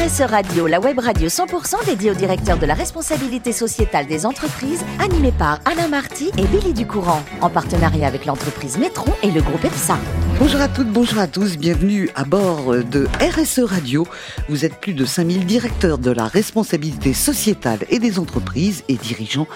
RSE Radio, la web radio 100% dédiée au directeur de la responsabilité sociétale des entreprises, animée par Alain Marty et Billy Ducourant, en partenariat avec l'entreprise Métron et le groupe EPSA. Bonjour à toutes, bonjour à tous, bienvenue à bord de RSE Radio. Vous êtes plus de 5000 directeurs de la responsabilité sociétale et des entreprises et dirigeants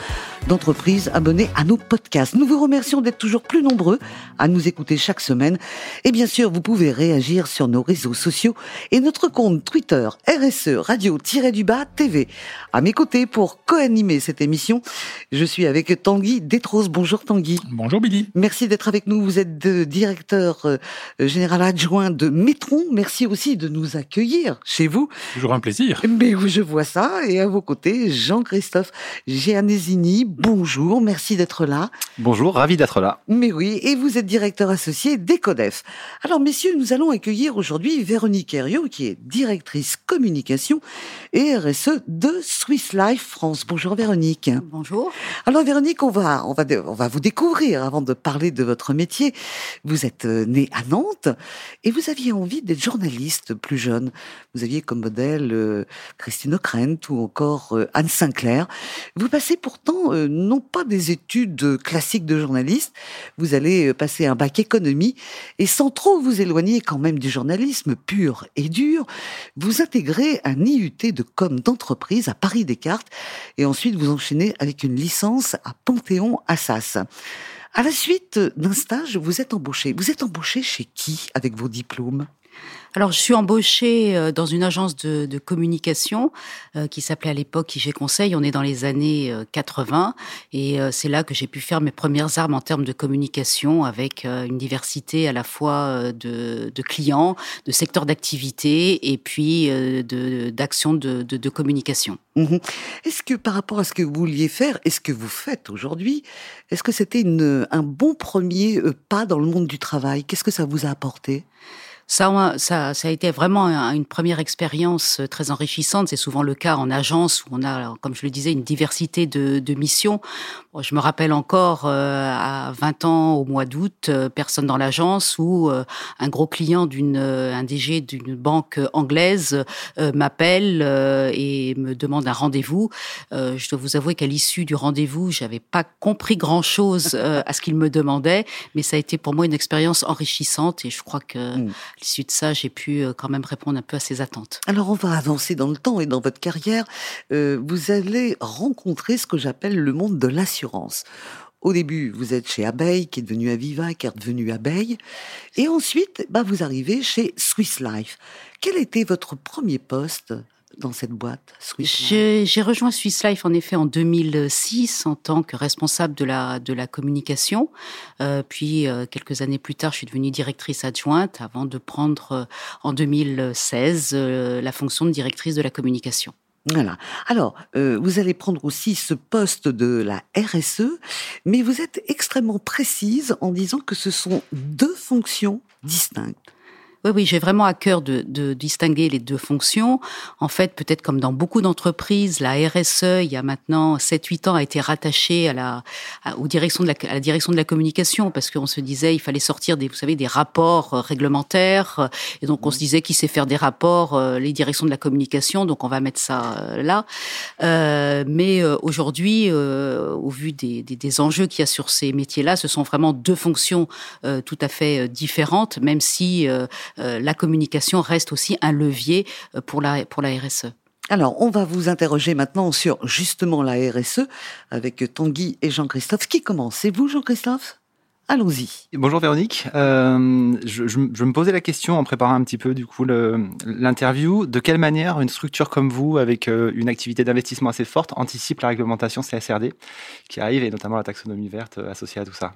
d'entreprises abonnés à nos podcasts. Nous vous remercions d'être toujours plus nombreux à nous écouter chaque semaine. Et bien sûr, vous pouvez réagir sur nos réseaux sociaux et notre compte Twitter RSE Radio-du-Bas TV. À mes côtés pour co-animer cette émission, je suis avec Tanguy Détros. Bonjour Tanguy. Bonjour Billy. Merci d'être avec nous. Vous êtes directeur euh, général adjoint de Métron. Merci aussi de nous accueillir chez vous. Toujours un plaisir. Mais je vois ça. Et à vos côtés, Jean-Christophe Gianesini bonjour, merci d'être là. Bonjour, ravi d'être là. Mais oui, et vous êtes directeur associé d'Ecodef. Alors messieurs, nous allons accueillir aujourd'hui Véronique Herriot, qui est directrice communication et RSE de Swiss Life France. Bonjour Véronique. Bonjour. Alors Véronique, on va, on va, on va vous découvrir avant de parler de votre métier. Vous êtes euh, née à Nantes et vous aviez envie d'être journaliste plus jeune. Vous aviez comme modèle euh, Christine O'Krent ou encore euh, Anne Sinclair. Vous passez pourtant non pas des études classiques de journaliste, vous allez passer un bac économie et sans trop vous éloigner quand même du journalisme pur et dur, vous intégrez un IUT de com d'entreprise à Paris Descartes et ensuite vous enchaînez avec une licence à Panthéon Assas. À la suite d'un stage, vous êtes embauché. Vous êtes embauché chez qui avec vos diplômes? Alors, je suis embauchée euh, dans une agence de, communication euh, qui s'appelait à l'époque IG Conseil. On est dans les années 80 euh, et c'est là que j'ai pu faire mes premières armes en termes de communication avec une diversité à la fois de, clients, de secteurs d'activité et puis d'actions de, de, de, communication. Mmh est-ce que par rapport à ce que vous vouliez faire et ce que vous faites aujourd'hui, est-ce que c'était un bon premier pas dans le monde du travail? Qu'est-ce que ça vous a apporté? Ça, ça, ça a été vraiment une première expérience euh, très enrichissante. C'est souvent le cas en agence où on a, comme je le disais, une diversité de, de missions. je me rappelle encore euh, à 20 ans au mois d'août, euh, personne dans l'agence où un gros client d'une un DG d'une banque anglaise m'appelle et me demande un rendez-vous. je dois vous avouer qu'à l'issue du rendez-vous, j'avais pas compris grand chose à ce qu'il me demandait, mais ça a été pour moi une expérience enrichissante et je crois que mmh l'issue de ça, j'ai pu euh, quand même répondre un peu à ses attentes. Alors on va avancer dans le temps et dans votre carrière, euh, vous allez rencontrer ce que j'appelle le monde de l'assurance. Au début, vous êtes chez Abeille, qui est devenu Aviva, qui est devenu Abeille. Et ensuite, bah, vous arrivez chez Swiss Life. Quel était votre premier poste? Dans cette boîte J'ai rejoint Swiss Life en effet en 2006 en tant que responsable de la, de la communication. Euh, puis euh, quelques années plus tard, je suis devenue directrice adjointe avant de prendre euh, en 2016 euh, la fonction de directrice de la communication. Voilà. Alors, euh, vous allez prendre aussi ce poste de la RSE, mais vous êtes extrêmement précise en disant que ce sont deux fonctions distinctes. Oui, oui, j'ai vraiment à cœur de, de, distinguer les deux fonctions. En fait, peut-être comme dans beaucoup d'entreprises, la RSE, il y a maintenant 7-8 ans, a été rattachée à la, aux directions de la, à la direction de la communication parce qu'on se disait il fallait sortir des, vous savez, des rapports euh, réglementaires. Et donc, on se disait qui sait faire des rapports, euh, les directions de la communication. Donc, on va mettre ça euh, là. Euh, mais aujourd'hui, au vu des, des, des enjeux qu'il y a sur ces métiers-là, ce sont vraiment deux fonctions tout à fait différentes, même si euh, la communication reste aussi un levier euh, pour la, pour la RSE. Alors, on va vous interroger maintenant sur justement la RSE avec Tanguy et Jean-Christophe. Qui commence? C'est vous, Jean-Christophe? Allons-y. Bonjour Véronique. Euh, je, je, me posais la question en préparant un petit peu du coup l'interview. De quelle manière une structure comme vous, avec une activité d'investissement assez forte, anticipe la réglementation CSRD qui arrive et notamment la taxonomie verte associée à tout ça?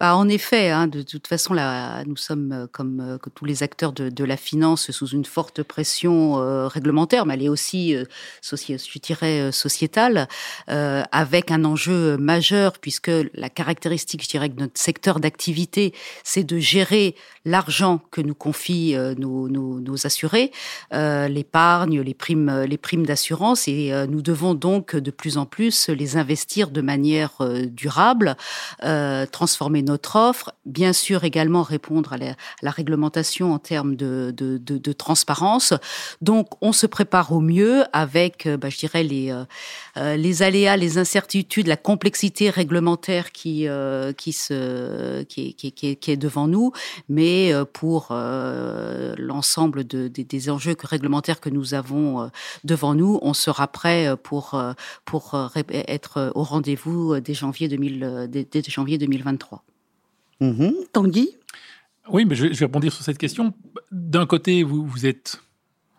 Bah, en effet, hein, de, toute façon, là, nous sommes euh, comme euh, tous les acteurs de, la finance sous une forte pression euh, réglementaire, mais elle est aussi, je dirais, sociétale, avec un enjeu majeur puisque la caractéristique, je dirais, de notre secteur d'activité, c'est de gérer l'argent que nous confient nos, assurés, l'épargne, les primes, les primes d'assurance, et nous devons donc de plus en plus les investir de manière durable, transformer notre offre. Bien sûr, également répondre à la, réglementation en termes de, transparence. Donc, on se prépare au mieux avec, bah, je dirais, les, les aléas, les incertitudes, la complexité réglementaire qui, est devant nous. Mais pour l'ensemble de, des enjeux réglementaires que nous avons devant nous, on sera prêt pour, être au rendez-vous dès janvier, 2000, dès, janvier 2023. Mmh. Tanguy? Oui, mais je vais, rebondir sur cette question. D'un côté, vous, vous êtes,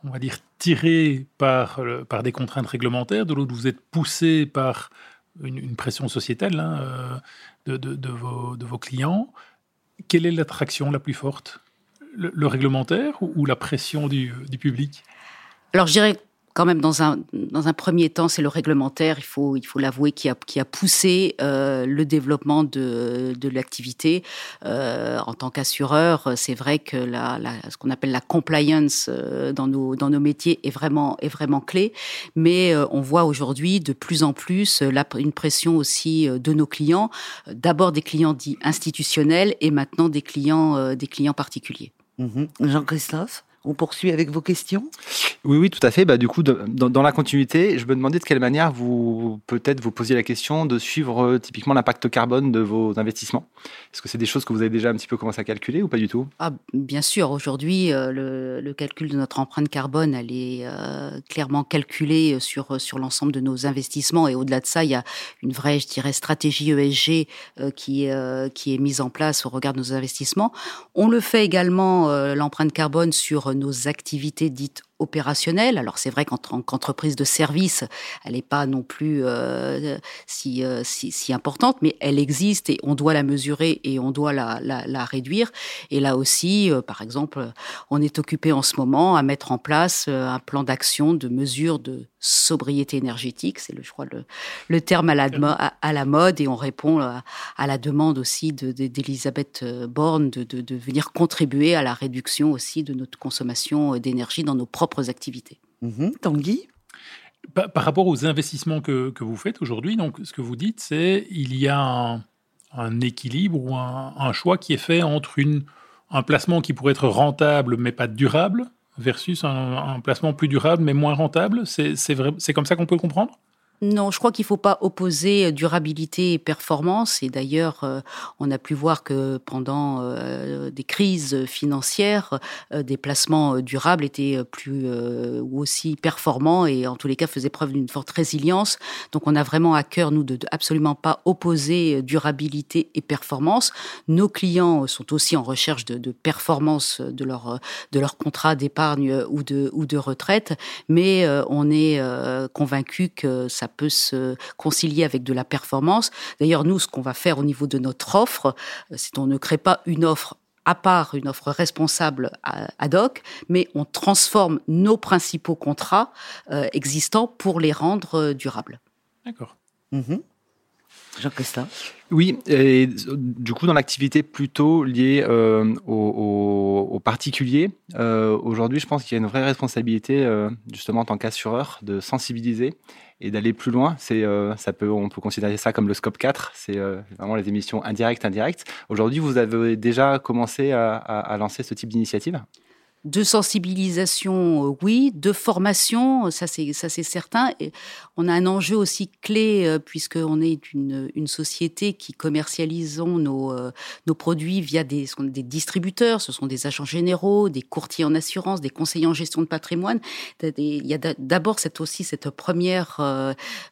on va dire, tiré par, par des contraintes réglementaires, de l'autre, vous êtes poussé par une, pression sociétale hein, de, de, de, vos, de, vos, clients. Quelle est l'attraction la plus forte? Le, réglementaire ou, ou, la pression du, du public? Alors, je dirais quand même dans un dans un premier temps, c'est le réglementaire. Il faut il faut l'avouer qui a qui a poussé euh, le développement de de l'activité euh, en tant qu'assureur. C'est vrai que la, ce qu'on appelle la compliance euh, dans nos dans nos métiers est vraiment est vraiment clé. Mais on voit aujourd'hui de plus en plus une pression aussi de nos clients. D'abord des clients dits institutionnels et maintenant des clients des clients particuliers. Mmh Jean-Christophe? On poursuit avec vos questions? Oui, oui, tout à fait. Bah, du coup, dans, la continuité, je me demandais de quelle manière vous, peut-être, vous posiez la question de suivre euh, typiquement l'impact carbone de vos investissements. Est-ce que c'est des choses que vous avez déjà un petit peu commencé à calculer ou pas du tout? Ah, Bien sûr. Aujourd'hui, euh, le, calcul de notre empreinte carbone, elle est euh, clairement calculée sur, sur l'ensemble de nos investissements. Et au-delà de ça, il y a une vraie, je dirais, stratégie ESG qui, qui est mise en place au regard de nos investissements. On le fait également, l'empreinte carbone, sur nos activités dites opérationnelle. Alors c'est vrai qu'en tant qu'entreprise de service, elle n'est pas non plus euh, si, euh, si, importante, mais elle existe et on doit la mesurer et on doit la, réduire. Et là aussi, euh, par exemple, on est occupé en ce moment à mettre en place un plan d'action de mesure de sobriété énergétique, c'est je crois le, terme à la, mode, et on répond à, la demande aussi d'Elisabeth de, Borne de venir contribuer à la réduction aussi de notre consommation d'énergie dans nos propres activités. Mmh, Tanguy par, rapport aux investissements que, que vous faites aujourd'hui, donc ce que vous dites, c'est il y a un, équilibre ou un, choix qui est fait entre une, un placement qui pourrait être rentable mais pas durable versus un, un placement plus durable mais moins rentable. C'est comme ça qu'on peut le comprendre? Non, je crois qu'il ne faut pas opposer euh, durabilité et performance. Et d'ailleurs, euh, on a pu voir que pendant euh, des crises financières, des placements durables étaient plus ou aussi performants et en tous les cas faisaient preuve d'une forte résilience. Donc, on a vraiment à cœur nous de, absolument pas opposer durabilité et performance. Nos clients sont aussi en recherche de, de performance de leur de leur contrat d'épargne ou de ou de retraite, mais on est convaincu que ça peut se concilier avec de la performance. D'ailleurs, nous, ce qu'on va faire au niveau de notre offre, euh, c'est qu'on ne crée pas une offre à part une offre responsable ad hoc, mais on transforme nos principaux contrats euh, existants pour les rendre euh, durables. D'accord. Mmh Jean-Christophe Oui, et du coup, dans l'activité plutôt liée euh, aux, particuliers, euh, aujourd'hui, je pense qu'il y a une vraie responsabilité, euh, justement, en tant qu'assureur, de sensibiliser et d'aller plus loin. C'est, ça peut, on peut considérer ça comme le scope 4, c'est vraiment les émissions indirectes, indirectes. Aujourd'hui, vous avez déjà commencé à lancer ce type d'initiative? De sensibilisation, euh, oui, de formation, ça c'est ça c'est certain. Et on a un enjeu aussi clé euh, puisqu'on est une, une société qui commercialisons nos euh, nos produits via des des distributeurs. Ce sont des agents généraux, des courtiers en assurance, des conseillers en gestion de patrimoine. Il y a d'abord cette aussi cette première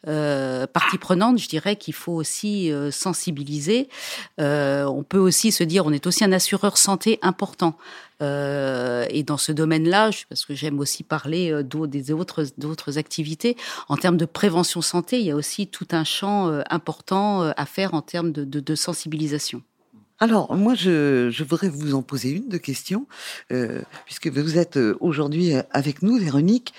partie prenante, je dirais qu'il faut aussi sensibiliser. on peut aussi se dire, on est aussi un assureur santé important. Euh, et dans ce domaine-là, parce que j'aime aussi parler euh, des autres, d'autres activités, en termes de prévention santé, il y a aussi tout un champ euh, important à faire en termes de, sensibilisation. Alors, moi, je, voudrais vous en poser une de questions, puisque vous êtes aujourd'hui avec nous, Véronique.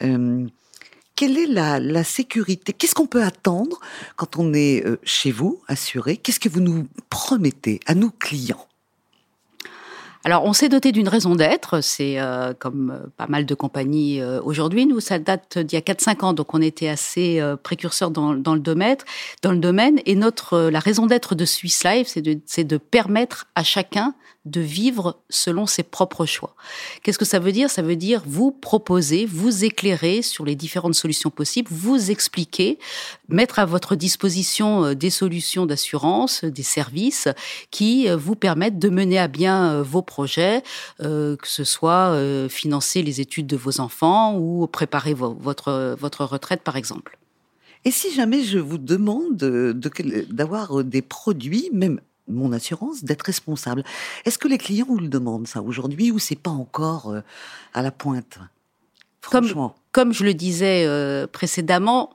Quelle est la sécurité Qu'est-ce qu'on peut attendre quand on est chez vous, assuré? Qu'est-ce que vous nous promettez à nos clients? Alors, on s'est doté d'une raison d'être. C'est euh, comme euh, pas mal de compagnies euh, aujourd'hui. Nous, ça date d'il y a 4-5 ans, donc on était assez précurseurs dans, dans, le domaine. Dans le domaine, et notre la raison d'être de Swiss Life, c'est de, de permettre à chacun de vivre selon ses propres choix. Qu'est-ce que ça veut dire? Ça veut dire vous proposer, vous éclairer sur les différentes solutions possibles, vous expliquer, mettre à votre disposition euh, des solutions d'assurance, des services qui euh, vous permettent de mener à bien euh, vos projets, que ce soit financer les études de vos enfants ou préparer votre, votre retraite par exemple. Et si jamais je vous demande d'avoir des produits, même mon assurance, d'être responsable. Est-ce que les clients vous le demandent ça aujourd'hui ou c'est pas encore euh, à la pointe? Franchement. Comme, je le disais euh, précédemment,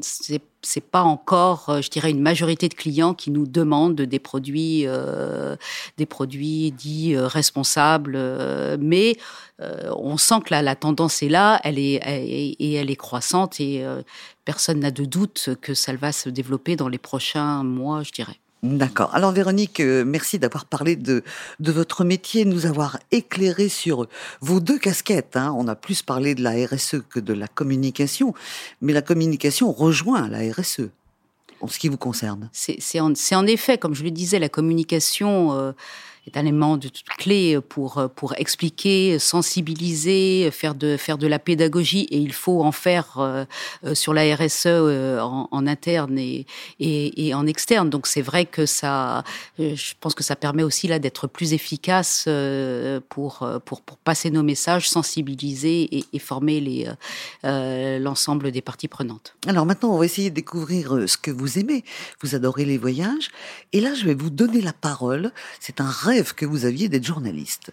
c'est c'est pas encore, euh, je dirais, une majorité de clients qui nous demandent des produits, des produits dits responsables, mais on sent que la, tendance est là, elle est, et elle est croissante et personne n'a de doute que ça va se développer dans les prochains mois, je dirais. D'accord. Alors Véronique, euh, merci d'avoir parlé de, de votre métier, nous avoir éclairé sur vos deux casquettes. Hein. On a plus parlé de la RSE que de la communication, mais la communication rejoint la RSE en ce qui vous concerne. C'est en, en, effet, comme je le disais, la communication... Euh, est un élément de clé pour pour expliquer, sensibiliser, faire de faire de la pédagogie et il faut en faire euh, euh, sur la RSE euh, en, interne et, et, en externe. Donc c'est vrai que ça, je pense que ça permet aussi là d'être plus efficace pour, pour pour passer nos messages, sensibiliser et, former l'ensemble des parties prenantes. Alors maintenant on va essayer de découvrir ce que vous aimez. Vous adorez les voyages et là je vais vous donner la parole. C'est un rêve que vous aviez d'être journaliste.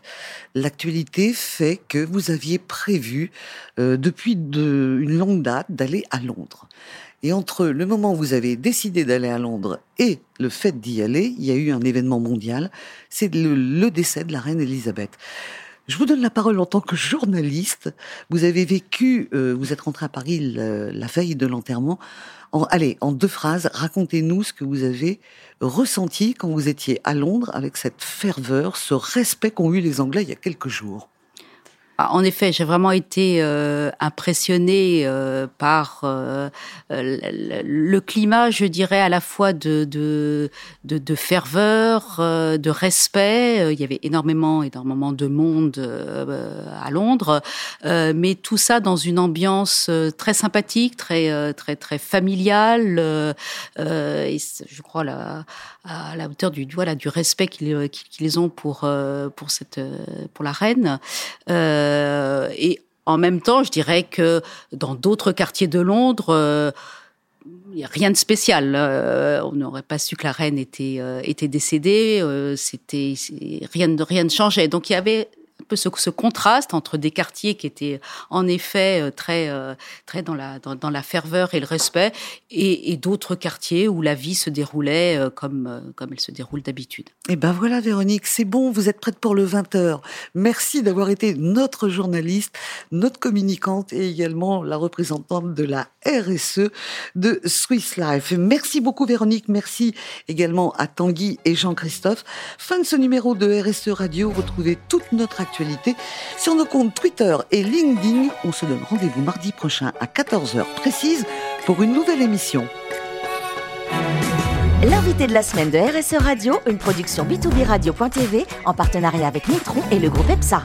L'actualité fait que vous aviez prévu euh, depuis de, une longue date d'aller à Londres. Et entre le moment où vous avez décidé d'aller à Londres et le fait d'y aller, il y a eu un événement mondial, c'est le, décès de la reine Elisabeth. Je vous donne la parole en tant que journaliste. Vous avez vécu, euh, vous êtes rentré à Paris la veille de l'enterrement allez, en deux phrases, racontez-nous ce que vous avez ressenti quand vous étiez à Londres avec cette ferveur, ce respect qu'ont eu les Anglais il y a quelques jours. Ah, en effet, j'ai vraiment été euh, impressionnée euh, par euh, le, climat, je dirais, à la fois de, ferveur, de respect. Il y avait énormément, énormément de monde à Londres, mais tout ça dans une ambiance très sympathique, très, très, très familiale. je crois à la hauteur du, voilà, du respect qu'ils ont pour, pour, cette, pour la reine. Et en même temps, je dirais que dans d'autres quartiers de Londres, euh, rien de spécial. Euh, on n'aurait pas su que la reine était, était décédée. C'était rien de rien ne changeait. Donc il y avait ce, ce, contraste entre des quartiers qui étaient en effet euh, très, euh, très dans, la, dans, la ferveur et le respect, et, d'autres quartiers où la vie se déroulait euh, comme, comme elle se déroule d'habitude. Et ben voilà Véronique, c'est bon, vous êtes prête pour le 20h. Merci d'avoir été notre journaliste, notre communicante et également la représentante de la RSE de Swiss Life. Merci beaucoup Véronique, merci également à Tanguy et Jean-Christophe. Fin de ce numéro de RSE Radio, retrouvez toute notre actualité sur nos comptes Twitter et LinkedIn. On se donne rendez-vous mardi prochain à 14h précise pour une nouvelle émission. L'invité de la semaine de RSE Radio, une production b2b radio.tv en partenariat avec Nitron et le groupe EPSA.